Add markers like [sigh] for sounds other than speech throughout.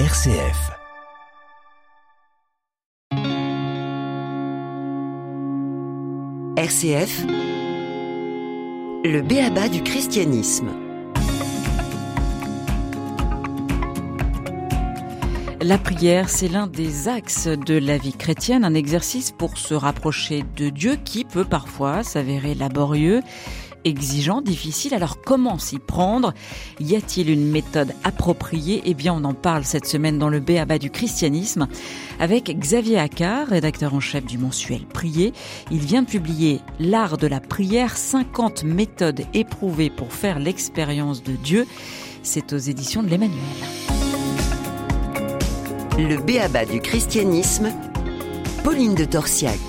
RCF. RCF, le béaba du christianisme. La prière, c'est l'un des axes de la vie chrétienne, un exercice pour se rapprocher de Dieu qui peut parfois s'avérer laborieux exigeant, difficile. Alors comment s'y prendre? Y a-t-il une méthode appropriée? Eh bien, on en parle cette semaine dans le B.A.B.A. du christianisme avec Xavier Accard, rédacteur en chef du mensuel Prier. Il vient de publier L'art de la prière, 50 méthodes éprouvées pour faire l'expérience de Dieu. C'est aux éditions de l'Emmanuel. Le B.A.B.A. du christianisme, Pauline de Torsiac.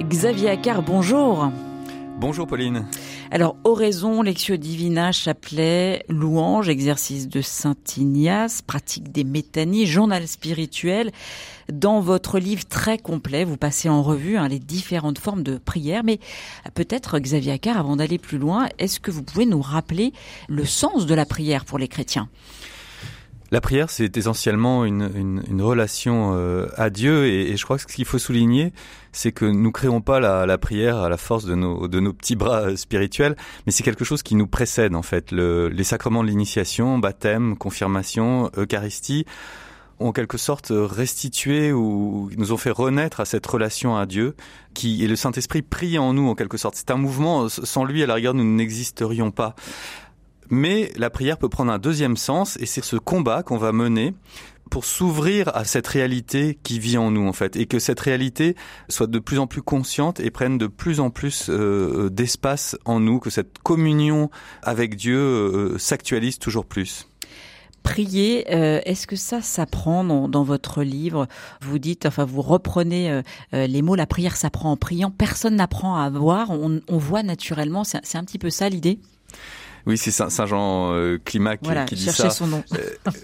Xavier Accard, bonjour. Bonjour Pauline. Alors, oraison, lectio divina, chapelet, louange, exercice de Saint Ignace, pratique des métanies, journal spirituel. Dans votre livre très complet, vous passez en revue hein, les différentes formes de prière. Mais peut-être, Xavier Accard, avant d'aller plus loin, est-ce que vous pouvez nous rappeler le sens de la prière pour les chrétiens? La prière, c'est essentiellement une, une, une relation euh, à Dieu, et, et, je crois que ce qu'il faut souligner, c'est que nous créons pas la, la, prière à la force de nos, de nos petits bras euh, spirituels, mais c'est quelque chose qui nous précède en fait. Le, les sacrements de l'initiation, baptême, confirmation, Eucharistie, ont en quelque sorte restitué ou nous ont fait renaître à cette relation à Dieu qui est le Saint-Esprit prie en nous en quelque sorte. C'est un mouvement, sans lui à la rigueur nous n'existerions pas. Mais la prière peut prendre un deuxième sens et c'est ce combat qu'on va mener pour s'ouvrir à cette réalité qui vit en nous en fait et que cette réalité soit de plus en plus consciente et prenne de plus en plus euh, d'espace en nous, que cette communion avec Dieu euh, s'actualise toujours plus. Prier, euh, est-ce que ça s'apprend dans, dans, votre livre? Vous dites, enfin, vous reprenez euh, euh, les mots, la prière s'apprend en priant. Personne n'apprend à voir, on voit naturellement. C'est un petit peu ça l'idée? Oui, c'est Saint, Jean euh, Climac voilà, qui dit ça. son nom.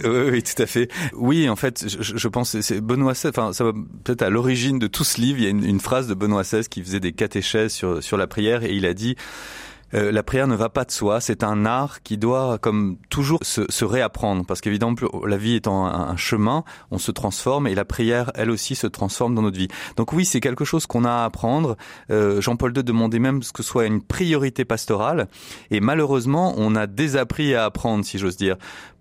Euh, oui, oui, tout à fait. Oui, en fait, je, je pense c'est Benoît XVI. Enfin, ça va peut-être à l'origine de tout ce livre. Il y a une, une phrase de Benoît XVI qui faisait des catéchèses sur sur la prière et il a dit euh, la prière ne va pas de soi, c'est un art qui doit, comme toujours, se, se réapprendre, parce qu'évidemment, la vie étant un, un, chemin, on se transforme, et la prière, elle aussi, se transforme dans notre vie. Donc oui, c'est quelque chose qu'on a à apprendre. Euh, Jean-Paul II demandait même que ce soit une priorité pastorale, et malheureusement, on a désappris à apprendre, si j'ose dire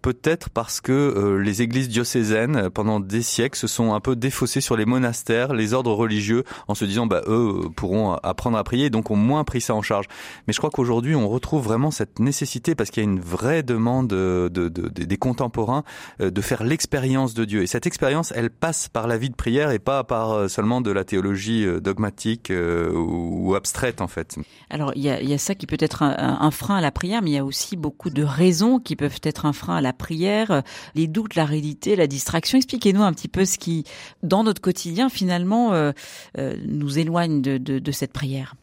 peut-être parce que euh, les églises diocésaines, euh, pendant des siècles, se sont un peu défaussées sur les monastères, les ordres religieux, en se disant, bah, eux euh, pourront apprendre à prier, et donc ont moins pris ça en charge. Mais je crois qu'aujourd'hui, on retrouve vraiment cette nécessité, parce qu'il y a une vraie demande de, de, de, des contemporains, de faire l'expérience de Dieu. Et cette expérience, elle passe par la vie de prière et pas par seulement de la théologie dogmatique ou, abstraite, en fait. Alors, il y a, y a ça qui peut être un, un frein à la prière, mais il y a aussi beaucoup de raisons qui peuvent être un frein à la prière, les doutes, la réalité, la distraction. Expliquez-nous un petit peu ce qui, dans notre quotidien, finalement, euh, euh, nous éloigne de, de, de cette prière.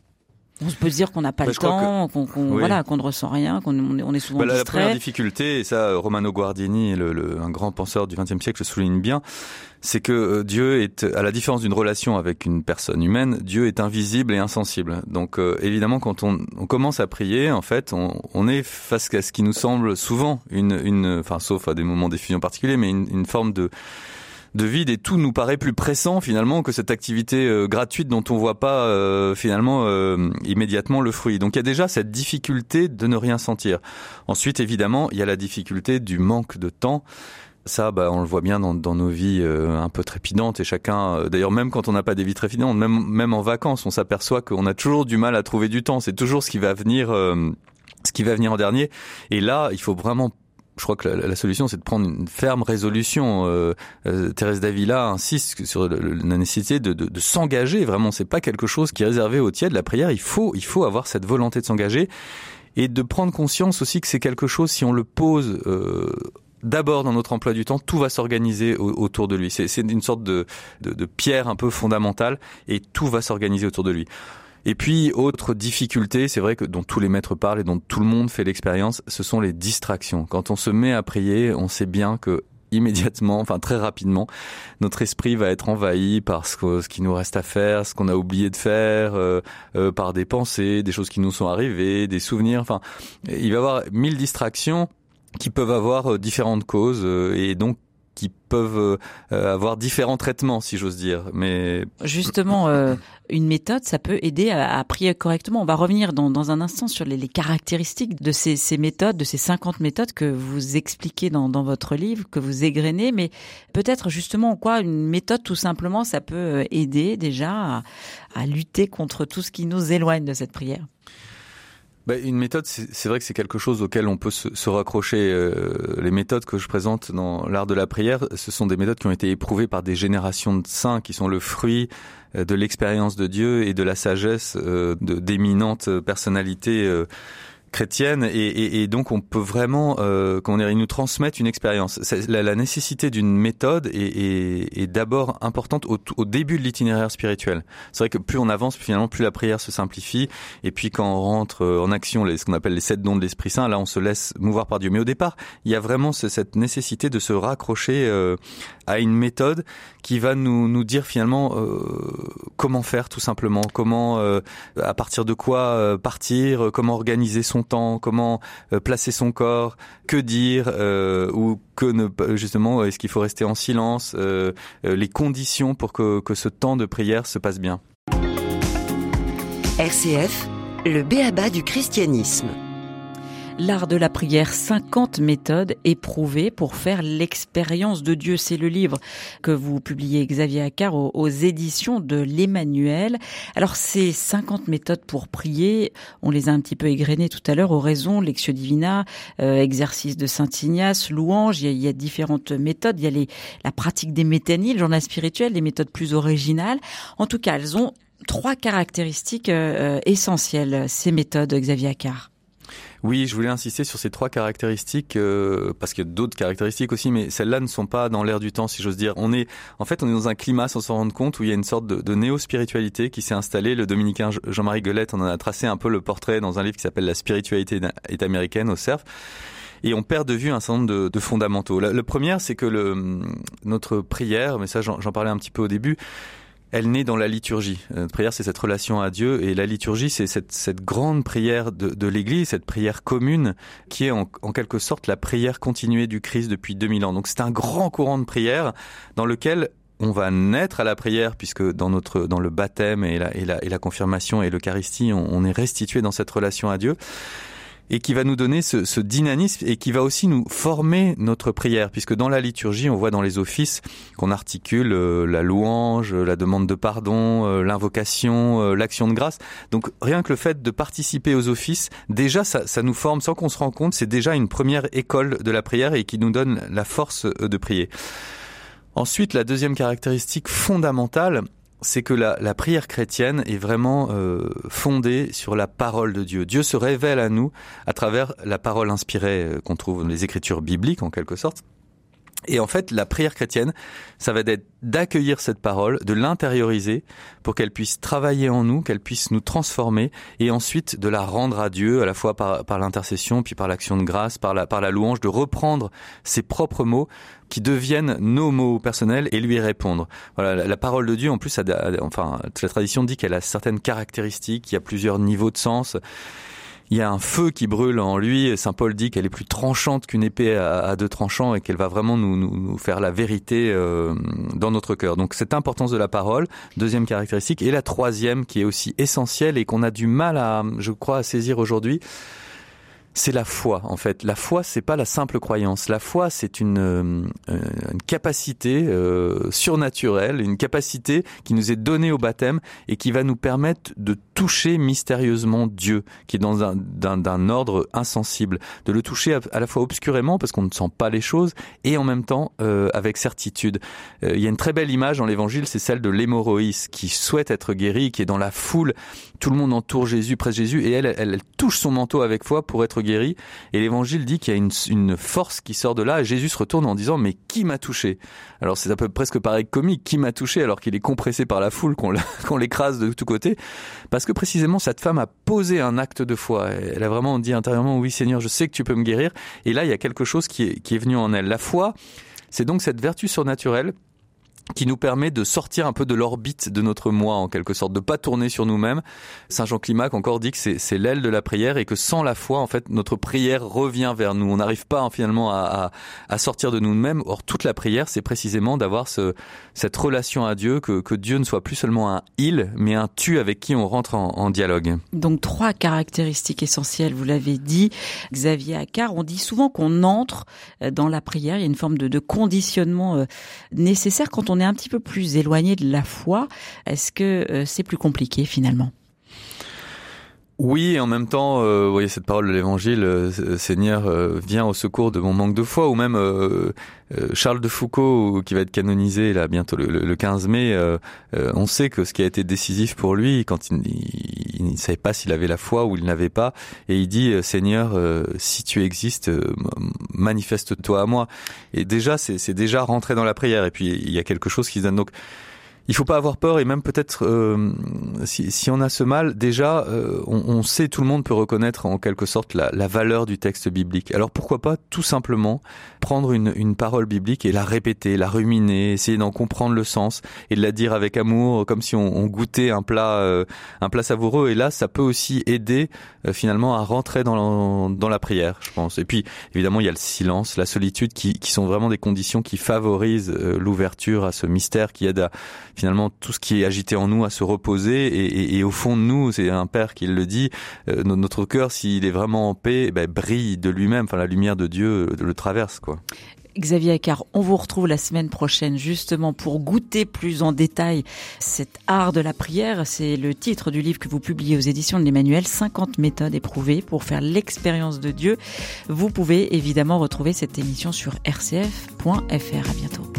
On se peut se dire qu'on n'a pas bah, le temps, qu'on qu oui. voilà, qu'on ne ressent rien, qu'on on est souvent bah, distrait. La première difficulté, et ça, Romano Guardini, le, le, un grand penseur du XXe siècle, le souligne bien, c'est que Dieu est, à la différence d'une relation avec une personne humaine, Dieu est invisible et insensible. Donc euh, évidemment, quand on, on, commence à prier, en fait, on, on est face à ce qui nous semble souvent une, une enfin, sauf à des moments d'effusion particuliers, mais une, une forme de de vide et tout nous paraît plus pressant finalement que cette activité euh, gratuite dont on voit pas euh, finalement euh, immédiatement le fruit. Donc il y a déjà cette difficulté de ne rien sentir. Ensuite évidemment il y a la difficulté du manque de temps. Ça, bah, on le voit bien dans, dans nos vies euh, un peu trépidantes et chacun, euh, d'ailleurs même quand on n'a pas des vies trépidantes, même, même en vacances, on s'aperçoit qu'on a toujours du mal à trouver du temps. C'est toujours ce qui va venir, euh, ce qui va venir en dernier. Et là, il faut vraiment je crois que la, la solution, c'est de prendre une ferme résolution. Euh, euh, Thérèse Davila insiste sur le, le, la nécessité de, de, de s'engager. Vraiment, c'est pas quelque chose qui est réservé au tiers de la prière. Il faut, il faut avoir cette volonté de s'engager et de prendre conscience aussi que c'est quelque chose si on le pose. Euh, D'abord dans notre emploi du temps, tout va s'organiser autour de lui. C'est une sorte de, de, de pierre un peu fondamentale et tout va s'organiser autour de lui. Et puis, autre difficulté, c'est vrai que dont tous les maîtres parlent et dont tout le monde fait l'expérience, ce sont les distractions. Quand on se met à prier, on sait bien que immédiatement, enfin très rapidement, notre esprit va être envahi par ce, ce qui nous reste à faire, ce qu'on a oublié de faire, euh, euh, par des pensées, des choses qui nous sont arrivées, des souvenirs. Enfin, il va y avoir mille distractions qui peuvent avoir différentes causes et donc qui peuvent euh, avoir différents traitements, si j'ose dire. Justement, euh, une méthode, ça peut aider à, prier correctement. On va revenir dans, un instant sur les, caractéristiques de ces, méthodes, de ces 50 méthodes que vous expliquez dans, votre livre, que vous égrenez. Mais peut-être justement en quoi une méthode, tout simplement, ça peut euh, aider déjà à lutter contre tout ce qui nous éloigne de cette prière? Bah, une méthode, c'est vrai que c'est quelque chose auquel on peut se, raccrocher. Euh, les méthodes que je présente dans l'art de la prière, ce sont des méthodes qui ont été éprouvées par des générations de saints, qui sont le fruit euh, de l'expérience de Dieu et de la sagesse euh, d'éminentes personnalités chrétienne et, donc on peut vraiment euh, comment dire, ils nous transmettent une expérience. La, nécessité d'une méthode est, d'abord importante au, début de l'itinéraire spirituel. C'est vrai que plus on avance, finalement, plus la prière se simplifie. Et puis quand on rentre euh, en action, les, ce qu'on appelle les sept dons de l'Esprit Saint, là on se laisse mouvoir par Dieu. Mais au départ, il y a vraiment cette nécessité de se raccrocher euh, à une méthode qui va nous, dire finalement euh, comment faire tout simplement, comment euh, à partir de quoi partir, comment organiser son temps, comment euh, placer son corps, que dire euh, ou que ne justement est-ce qu'il faut rester en silence, euh, les conditions pour que, que ce temps de prière se passe bien. RCF, le béaba du christianisme. L'art de la prière, 50 méthodes éprouvées pour faire l'expérience de Dieu. C'est le livre que vous publiez, Xavier Accard, aux, éditions de l'Emmanuel. Alors, ces 50 méthodes pour prier, on les a un petit peu égrenées tout à l'heure, oraison, Lectio Divina, euh, exercice de Saint-Ignace, louange, il y, a, il y, a, différentes méthodes. Il y a les, la pratique des métanies, le journal spirituel, des méthodes plus originales. En tout cas, elles ont trois caractéristiques euh, essentielles, ces méthodes, Xavier Accard. Oui, je voulais insister sur ces trois caractéristiques euh, parce qu'il y a d'autres caractéristiques aussi, mais celles-là ne sont pas dans l'air du temps, si j'ose dire. On est, en fait, on est dans un climat, sans s'en rendre compte, où il y a une sorte de, néo-spiritualité qui s'est installée. Le dominicain Jean-Marie Guelette en a tracé un peu le portrait dans un livre qui s'appelle La spiritualité est américaine au CERF et on perd de vue un certain nombre de, fondamentaux. Le premier, c'est que le, notre prière, mais ça j'en parlais un petit peu au début, elle naît dans la liturgie. Notre prière, c'est cette relation à Dieu, et la liturgie, c'est cette, cette, grande prière de, de l'Église, cette prière commune, qui est en, en, quelque sorte la prière continuée du Christ depuis 2000 ans. Donc c'est un grand courant de prière dans lequel on va naître à la prière puisque dans notre dans le baptême et la, et la, et la confirmation et l'Eucharistie, on, on est restitué dans cette relation à Dieu et qui va nous donner ce, dynamisme et qui va aussi nous former notre prière, puisque dans la liturgie, on voit dans les offices qu'on articule euh, la louange, la demande de pardon, euh, l'invocation, euh, l'action de grâce. Donc rien que le fait de participer aux offices, déjà ça, ça nous forme sans qu'on se rende compte, c'est déjà une première école de la prière et qui nous donne la force de prier. Ensuite, la deuxième caractéristique fondamentale, c'est que la, la, prière chrétienne est vraiment euh, fondée sur la parole de Dieu. Dieu se révèle à nous à travers la parole inspirée euh, qu'on trouve dans les écritures bibliques en quelque sorte. Et en fait, la prière chrétienne, ça va être d'accueillir cette parole, de l'intérioriser pour qu'elle puisse travailler en nous, qu'elle puisse nous transformer et ensuite de la rendre à Dieu à la fois par, par l'intercession puis par l'action de grâce, par la, par la louange, de reprendre ses propres mots qui deviennent nos mots personnels et lui répondre. Voilà, la, parole de Dieu, en plus, a, enfin, la tradition dit qu'elle a certaines caractéristiques, il y a plusieurs niveaux de sens il y a un feu qui brûle en lui. Saint Paul dit qu'elle est plus tranchante qu'une épée à, deux tranchants et qu'elle va vraiment nous, faire la vérité euh, dans notre cœur. Donc cette importance de la parole, deuxième caractéristique, et la troisième qui est aussi essentielle et qu'on a du mal à, je crois, à saisir aujourd'hui, c'est la foi en fait. La foi, c'est pas la simple croyance. La foi, c'est une, euh, une, capacité euh, surnaturelle, une capacité qui nous est donnée au baptême et qui va nous permettre de toucher mystérieusement Dieu, qui est dans un d'un ordre insensible, de le toucher à, la fois obscurément parce qu'on ne sent pas les choses et en même temps euh, avec certitude. Euh, il y a une très belle image dans l'Évangile, c'est celle de l'hémorroïs qui souhaite être guéri, qui est dans la foule, tout le monde entoure Jésus, près de Jésus et elle, elle, elle touche son manteau avec foi pour être guéri. Et l'évangile dit qu'il y a une, force qui sort de là. Et Jésus se retourne en disant mais qui m'a touché? Alors c'est un peu presque pareil comique. Qui m'a touché alors qu'il est compressé par la foule, [laughs] qu'on l'écrase de tous côtés? Parce que précisément cette femme a posé un acte de foi. Elle a vraiment dit intérieurement oui Seigneur, je sais que tu peux me guérir. Et là il y a quelque chose qui est venu en elle. La foi, c'est donc cette vertu surnaturelle qui nous permet de sortir un peu de l'orbite de notre moi en quelque sorte, de pas tourner sur nous-mêmes. Saint Jean Climac encore dit que c'est l'aile de la prière et que sans la foi, en fait, notre prière revient vers nous. On n'arrive pas finalement à, sortir de nous-mêmes. Or, toute la prière, c'est précisément d'avoir ce, cette relation à Dieu, que, Dieu ne soit plus seulement un il, mais un tu avec qui on rentre en, dialogue. Donc trois caractéristiques essentielles, vous l'avez dit, Xavier Accard. On dit souvent qu'on entre dans la prière. Il y a une forme de, de conditionnement euh, nécessaire quand on est un petit peu plus éloigné de la foi. Est-ce que euh, c'est plus compliqué finalement? Oui, et en même temps, euh, vous voyez cette parole de l'Évangile, euh, Seigneur, viens au secours de mon manque de foi, ou même Charles de Foucault, qui va être canonisé là bientôt le, 15 mai, on sait que ce qui a été décisif pour lui, quand il, ne savait pas s'il avait la foi ou il n'avait pas, et il dit, Seigneur, si tu existes, manifeste-toi à moi. Et déjà, c'est déjà rentré dans la prière, et puis il y a quelque chose qui se donne. Donc, il faut pas avoir peur et même peut-être euh, si, si, on a ce mal, déjà euh, on, on, sait tout le monde peut reconnaître en quelque sorte la, la, valeur du texte biblique. Alors pourquoi pas tout simplement prendre une, une parole biblique et la répéter, la ruminer, essayer d'en comprendre le sens et de la dire avec amour, comme si on, on goûtait un plat euh, un plat savoureux. Et là, ça peut aussi aider finalement à rentrer dans la, dans la prière, je pense. Et puis évidemment, il y a le silence, la solitude qui, qui sont vraiment des conditions qui favorisent l'ouverture à ce mystère qui aide à finalement tout ce qui est agité en nous à se reposer et, et, et au fond de nous, c'est un père qui le dit, euh, notre cœur s'il est vraiment en paix, eh ben, brille de lui-même, enfin la lumière de Dieu le traverse quoi. Xavier Accard, on vous retrouve la semaine prochaine justement pour goûter plus en détail cet art de la prière. C'est le titre du livre que vous publiez aux éditions de l'Emmanuel, 50 méthodes éprouvées pour faire l'expérience de Dieu. Vous pouvez évidemment retrouver cette émission sur rcf.fr. À bientôt.